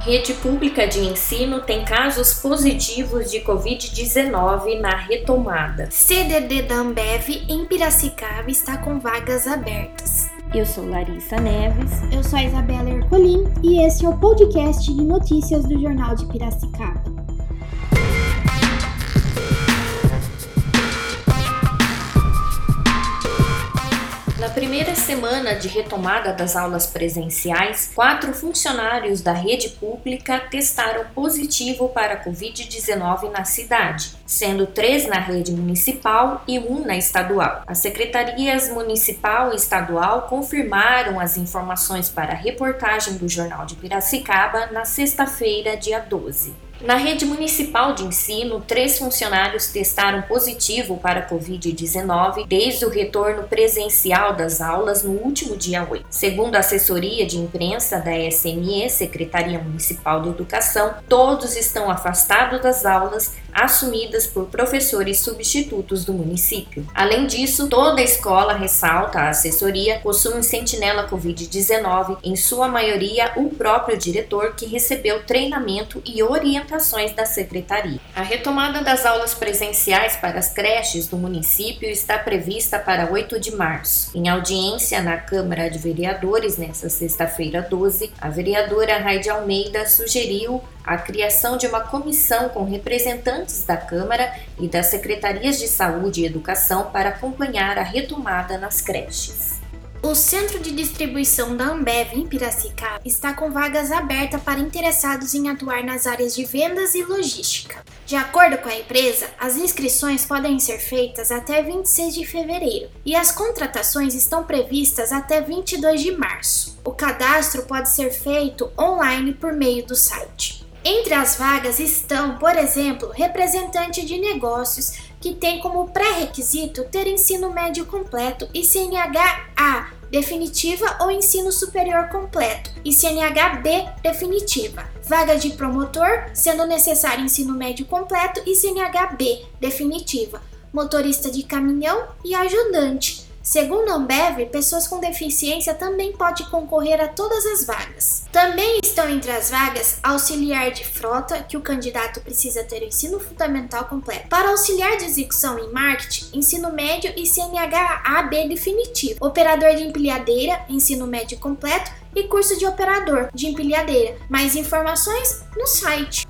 Rede pública de ensino tem casos positivos de Covid-19 na retomada. CDD da Ambev em Piracicaba está com vagas abertas. Eu sou Larissa Neves. Eu sou a Isabela Ercolim e esse é o podcast de notícias do Jornal de Piracicaba. Primeira semana de retomada das aulas presenciais, quatro funcionários da rede pública testaram positivo para a Covid-19 na cidade, sendo três na rede municipal e um na estadual. As secretarias municipal e estadual confirmaram as informações para a reportagem do Jornal de Piracicaba na sexta-feira, dia 12. Na rede municipal de ensino, três funcionários testaram positivo para a Covid-19 desde o retorno presencial das aulas no último dia 8. Segundo a assessoria de imprensa da SME, Secretaria Municipal de Educação, todos estão afastados das aulas assumidas por professores substitutos do município. Além disso, toda a escola, ressalta a assessoria, possui um sentinela Covid-19, em sua maioria o próprio diretor que recebeu treinamento e orientações da secretaria. A retomada das aulas presenciais para as creches do município está prevista para 8 de março. Em audiência na Câmara de Vereadores nesta sexta-feira 12, a vereadora Raide Almeida sugeriu a criação de uma comissão com representantes da Câmara e das Secretarias de Saúde e Educação para acompanhar a retomada nas creches. O Centro de Distribuição da Ambev em Piracicaba está com vagas abertas para interessados em atuar nas áreas de vendas e logística. De acordo com a empresa, as inscrições podem ser feitas até 26 de fevereiro e as contratações estão previstas até 22 de março. O cadastro pode ser feito online por meio do site. Entre as vagas estão, por exemplo, representante de negócios que tem como pré-requisito ter ensino médio completo e CNH-A definitiva ou ensino superior completo e CNH-B definitiva. Vaga de promotor, sendo necessário ensino médio completo e CNH-B definitiva. Motorista de caminhão e ajudante Segundo a Ambev, pessoas com deficiência também podem concorrer a todas as vagas. Também estão entre as vagas auxiliar de frota, que o candidato precisa ter o ensino fundamental completo. Para auxiliar de execução em marketing, ensino médio e CNH-AB definitivo. Operador de empilhadeira, ensino médio completo e curso de operador de empilhadeira. Mais informações no site.